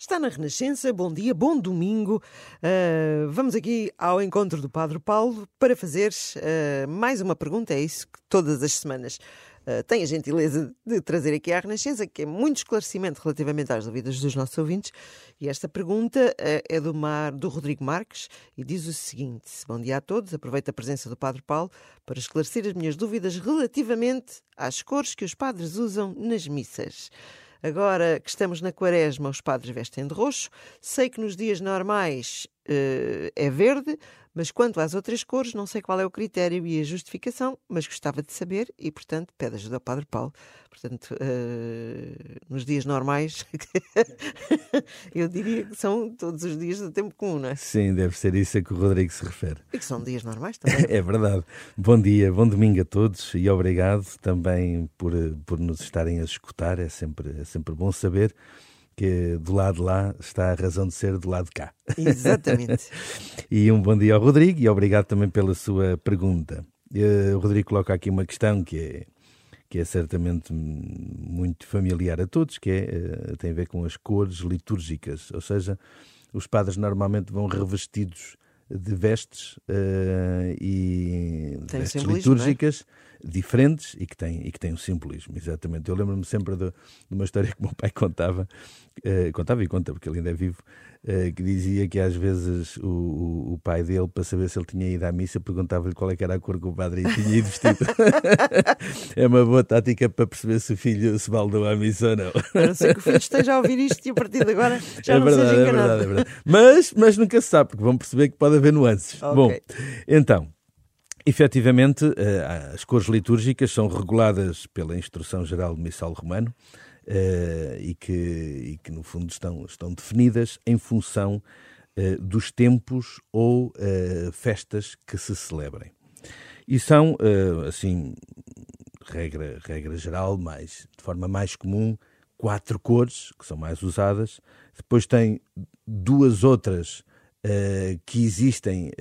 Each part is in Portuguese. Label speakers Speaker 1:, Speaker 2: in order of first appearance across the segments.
Speaker 1: Está na Renascença, bom dia, bom domingo. Uh, vamos aqui ao encontro do Padre Paulo para fazer uh, mais uma pergunta. É isso que todas as semanas uh, tem a gentileza de trazer aqui à Renascença, que é muito esclarecimento relativamente às dúvidas dos nossos ouvintes. E esta pergunta é do, Mar, do Rodrigo Marques e diz o seguinte: Bom dia a todos, aproveito a presença do Padre Paulo para esclarecer as minhas dúvidas relativamente às cores que os padres usam nas missas. Agora que estamos na quaresma, os padres vestem de roxo. Sei que nos dias normais uh, é verde, mas quanto às outras cores, não sei qual é o critério e a justificação, mas gostava de saber e, portanto, pede ajuda ao Padre Paulo. Portanto, uh, nos dias normais, eu diria que são todos os dias do tempo comum, não é?
Speaker 2: Sim, deve ser isso a que o Rodrigo se refere.
Speaker 1: E que são dias normais também.
Speaker 2: é verdade. Bom dia, bom domingo a todos e obrigado também por, por nos estarem a escutar. É sempre, é sempre bom saber que do lado de lá está a razão de ser do lado de cá.
Speaker 1: Exatamente.
Speaker 2: e um bom dia ao Rodrigo e obrigado também pela sua pergunta. Uh, o Rodrigo coloca aqui uma questão que é, que é certamente muito familiar a todos, que é, uh, tem a ver com as cores litúrgicas, ou seja, os padres normalmente vão revestidos de vestes uh, e
Speaker 1: tem
Speaker 2: vestes é? litúrgicas é? diferentes e que têm e que têm um simbolismo, exatamente. Eu lembro-me sempre de, de, uma história que o meu pai contava, uh, contava e conta porque ele ainda é vivo, que dizia que às vezes o, o, o, pai dele, para saber se ele tinha ido à missa, perguntava-lhe qual é era a cor que o padre tinha ido vestido. é uma boa tática para perceber se o filho se baldou à missa ou não.
Speaker 1: A não ser que o filho esteja a ouvir isto e a partir de agora já é não verdade, seja enganado. É verdade, é verdade.
Speaker 2: Mas, mas nunca se sabe, porque vão perceber que pode haver nuances. Okay. Bom, então. Efetivamente, eh, as cores litúrgicas são reguladas pela Instrução Geral do Missal Romano e, que, e que, no fundo, estão, estão definidas em função uh, dos tempos ou uh, festas que se celebrem. E são, assim, regra, regra geral, mais, de forma mais comum, quatro cores, que são mais usadas. Depois tem duas outras que existem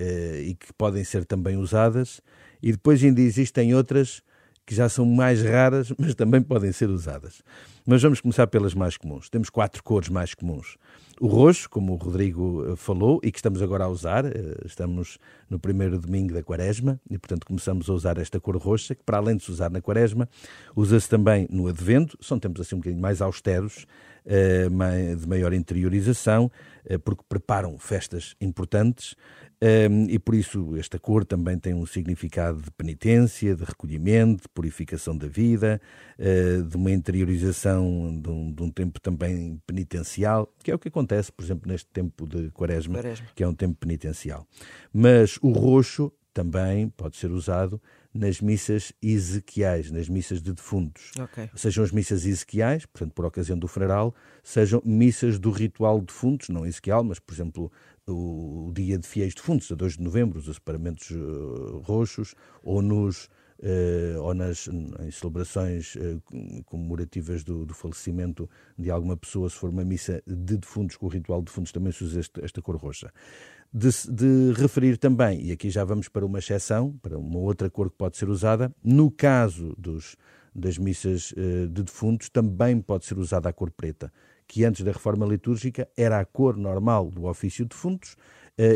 Speaker 2: e que podem ser também usadas. E depois ainda existem outras que já são mais raras, mas também podem ser usadas. Mas vamos começar pelas mais comuns. Temos quatro cores mais comuns. O roxo, como o Rodrigo eh, falou, e que estamos agora a usar, eh, estamos no primeiro domingo da quaresma, e portanto começamos a usar esta cor roxa, que para além de se usar na quaresma, usa-se também no advento, são tempos assim um bocadinho mais austeros, de maior interiorização, porque preparam festas importantes, um, e por isso esta cor também tem um significado de penitência, de recolhimento, de purificação da vida, de uma interiorização de um, de um, tempo também penitencial, que é o que acontece, por exemplo, neste tempo de quaresma, quaresma, que é um tempo penitencial. Mas o roxo também pode ser usado nas missas ezequiais, nas missas de defuntos.
Speaker 1: Okay.
Speaker 2: Sejam as missas ezequiais, portanto, por ocasião do funeral, sejam missas do ritual de defuntos, não ezequial, mas, por exemplo, o dia de fiéis defuntos, a 2 de novembro, os separamentos uh, roxos, ou nos ou nas em celebrações uh, comemorativas do, do, falecimento de alguma pessoa, se for uma missa de defuntos, com o ritual de defuntos também se usa este, esta cor roxa. De, de, referir também, e aqui já vamos para uma exceção, para uma outra cor que pode ser usada, no caso dos, das missas uh, de defuntos, também pode ser usada a cor preta, que antes da reforma litúrgica era a cor normal do ofício de defuntos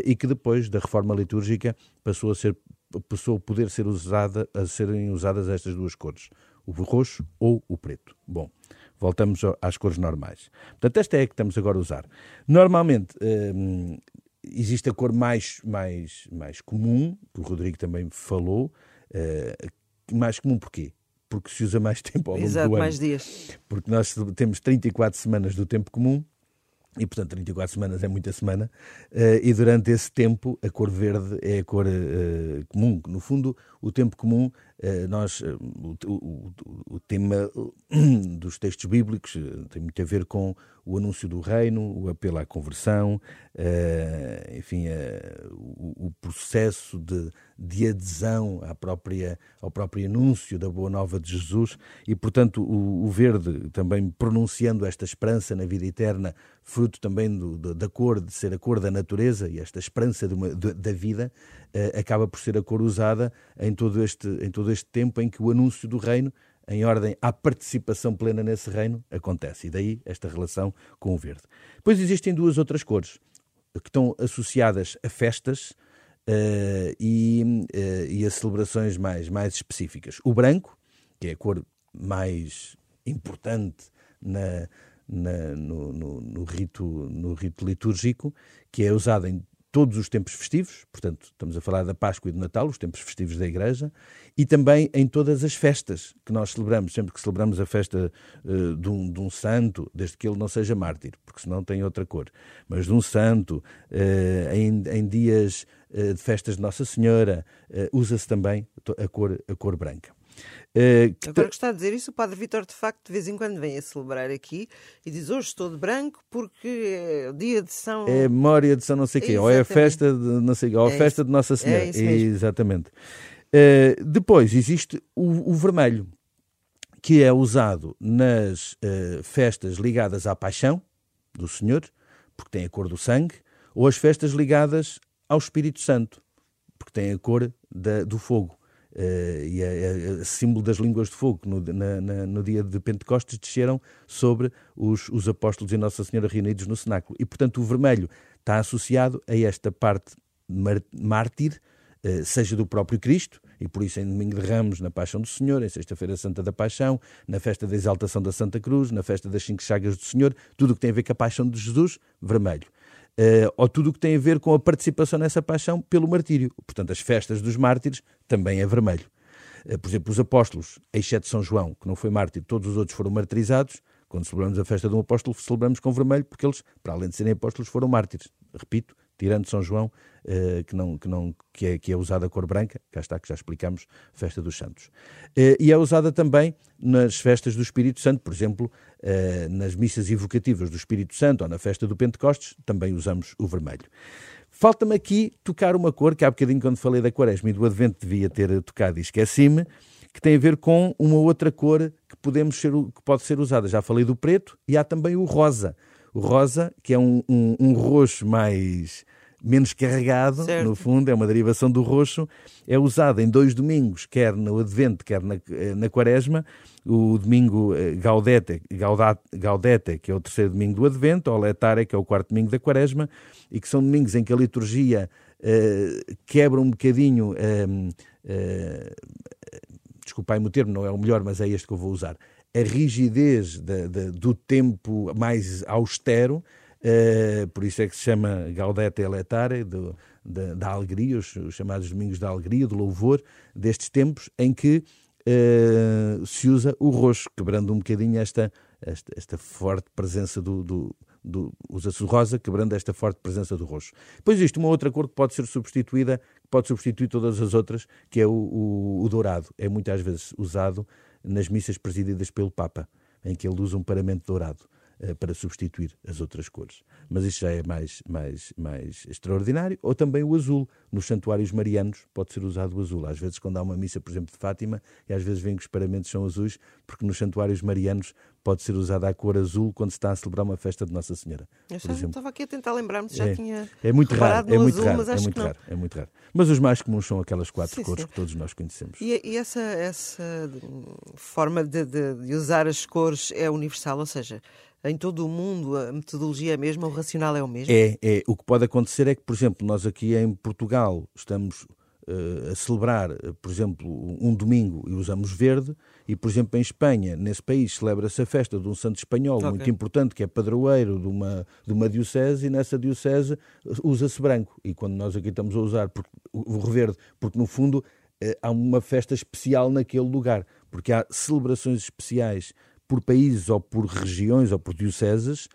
Speaker 2: e que depois da reforma litúrgica passou a ser passou a poder ser usada, a serem usadas estas duas cores, o roxo ou o preto. Bom, voltamos às cores normais. Portanto, esta é a que estamos agora a usar. Normalmente, hum, existe a cor mais, mais, mais comum, que o Rodrigo também falou, uh, mais comum porquê? Porque se usa mais tempo ao longo
Speaker 1: Exato,
Speaker 2: do ano.
Speaker 1: mais dias.
Speaker 2: Porque nós temos 34 semanas do tempo comum, e portanto 34 semanas é muita semana, uh, e durante esse tempo a cor verde é a cor uh, comum. No fundo, o tempo comum, nós, o, o, o, tema dos textos bíblicos tem muito a ver com o anúncio do reino, o apelo à conversão, enfim, o, processo de, de adesão à própria, ao próprio anúncio da boa nova de Jesus, e portanto o, verde também pronunciando esta esperança na vida eterna, fruto também do, da cor, de ser a cor da natureza e esta esperança de uma, de, da vida, acaba por ser a cor usada em todo, este, em todo este tempo em que o anúncio do reino em ordem à participação plena nesse reino, acontece. E daí esta relação com o verde. Depois existem duas outras cores que estão associadas a festas uh, e, uh, e a celebrações mais, mais específicas. O branco, que é a cor mais importante na, na, no, no, no, rito, no rito litúrgico, que é usada em todos os tempos festivos, portanto, estamos a falar da Páscoa e do Natal, os tempos festivos da Igreja, e também em todas as festas que nós celebramos, sempre que celebramos a festa uh, de, um, de, um, santo, desde que ele não seja mártir, porque senão tem outra cor, mas de um santo, uh, em, em, dias uh, de festas de Nossa Senhora, usa-se também a cor, a cor branca.
Speaker 1: Uh, que Agora que está a dizer isso, o Padre Vitor de facto de vez em quando vem a celebrar aqui e diz hoje estou de branco porque é o dia de São...
Speaker 2: É a memória de São não sei o quê, ou é a festa de não sei ou a é festa isso. de Nossa Senhora. É isso mesmo. Exatamente. Uh, depois existe o, o, vermelho, que é usado nas uh, festas ligadas à paixão do Senhor, porque tem a cor do sangue, ou as festas ligadas ao Espírito Santo, porque tem a cor da, do fogo. Uh, e a, a, símbolo das línguas de fogo no, na, na, no, dia de Pentecostes desceram sobre os, os apóstolos e Nossa Senhora reunidos no cenáculo. E, portanto, o vermelho está associado a esta parte mártir, uh, seja do próprio Cristo, e por isso em Domingo de Ramos, na Paixão do Senhor, em Sexta-feira Santa da Paixão, na festa da Exaltação da Santa Cruz, na festa das Cinco Chagas do Senhor, tudo o que tem a ver com a Paixão de Jesus, vermelho uh, ou tudo o que tem a ver com a participação nessa paixão pelo martírio. Portanto, as festas dos mártires também é vermelho. Uh, por exemplo, os apóstolos, exceto São João, que não foi mártir, todos os outros foram martirizados. Quando celebramos a festa de um apóstolo, celebramos com vermelho, porque eles, para além de serem apóstolos, foram mártires. Repito, tirando São João, uh, que, não, que, não, que, é, que é usada a cor branca, cá está, que já explicamos, festa dos santos. Uh, e é usada também nas festas do Espírito Santo, por exemplo, uh, nas missas evocativas do Espírito Santo ou na festa do Pentecostes, também usamos o vermelho. Falta-me aqui tocar uma cor, que há bocadinho quando falei da quaresma e do advento devia ter tocado e esqueci-me, que tem a ver com uma outra cor que, podemos ser, que pode ser usada. Já falei do preto e há também o rosa. O rosa, que é um, um, um roxo mais menos carregado, certo. no fundo, é uma derivação do roxo, é usado em dois domingos, quer no Advento, quer na, eh, na Quaresma, o domingo eh, Gaudete, Gaudete, Gaudete, que é o terceiro domingo do Advento, ou Letare, que é o quarto domingo da Quaresma, e que são domingos em que a liturgia uh, quebra um bocadinho, uh, uh, desculpai-me o termo, não é o melhor, mas é este que eu vou usar, a rigidez de, de, do tempo mais austero, uh, por isso é que se chama Gaudete Eletare, do, da, da alegria, os, os, chamados domingos da alegria, do louvor, destes tempos em que uh, se usa o roxo, quebrando um bocadinho esta, esta, esta forte presença do, do do, usa-se rosa, quebrando esta forte presença do roxo. Depois existe uma outra cor que pode ser substituída, que pode substituir todas as outras, que é o, o, o dourado. É muitas vezes usado nas missas presididas pelo Papa, em que ele usa um paramento dourado para substituir as outras cores. Mas isso já é mais, mais, mais extraordinário. Ou também o azul. Nos santuários marianos pode ser usado o azul. Às vezes, quando há uma missa, por exemplo, de Fátima, e às vezes vem que os paramentos são azuis, porque nos santuários marianos pode ser usada a cor azul quando se está a celebrar uma festa de Nossa Senhora.
Speaker 1: Eu já estava aqui a tentar lembrar-me se já
Speaker 2: é,
Speaker 1: tinha.
Speaker 2: É muito raro, é muito azul, raro, é muito raro, é muito raro. Mas os mais comuns são aquelas quatro sim, cores sim. que todos nós conhecemos.
Speaker 1: E, e essa, essa forma de, de, de, usar as cores é universal, ou seja, em todo o mundo a metodologia é a mesma, o racional é o mesmo?
Speaker 2: É, é. O que pode acontecer é que, por exemplo, nós aqui em Portugal estamos uh, a celebrar, uh, por exemplo, um domingo e usamos verde, e, por exemplo, em Espanha, nesse país, celebra-se a festa de um santo espanhol okay. muito importante, que é padroeiro de uma, de uma diocese, e nessa diocese usa-se branco. E quando nós aqui estamos a usar porque, o verde, porque no fundo eh, há uma festa especial naquele lugar, porque há celebrações especiais por países ou por regiões ou por dioceses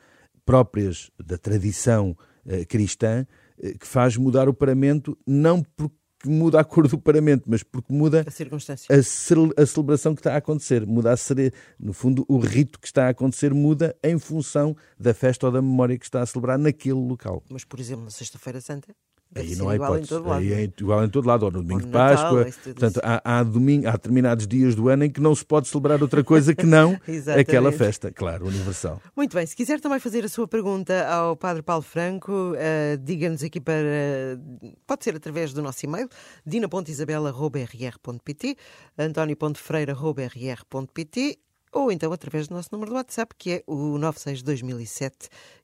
Speaker 2: próprias da tradição eh, cristã eh, que faz mudar o paramento não porque que muda a cor do paramento, mas porque muda
Speaker 1: a circunstância.
Speaker 2: A, a celebração que está a acontecer, muda a ser, no fundo, o rito que está a acontecer muda em função da festa ou da memória que está a celebrar naquele local.
Speaker 1: Mas, por exemplo, na Sexta-feira Santa? Deve
Speaker 2: aí não há hipótese.
Speaker 1: lado, é?
Speaker 2: é igual em todo lado, ou no domingo
Speaker 1: no
Speaker 2: de
Speaker 1: Natal,
Speaker 2: Páscoa.
Speaker 1: isso tudo
Speaker 2: Portanto, há, há, domingo, há determinados dias do ano em que não se pode celebrar outra coisa que não aquela festa, claro, universal.
Speaker 1: Muito bem, se quiser também fazer a sua pergunta ao Padre Paulo Franco, eh, diga-nos aqui para. Pode ser através do nosso e-mail, dina.isabela.rr.pt, antonio.freira.rr.pt ou então através do nosso número de WhatsApp, que é o 962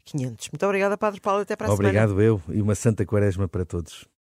Speaker 1: 500. Muito obrigada, Padre Paulo. Até para a semana.
Speaker 2: Obrigado eu e uma santa quaresma para todos.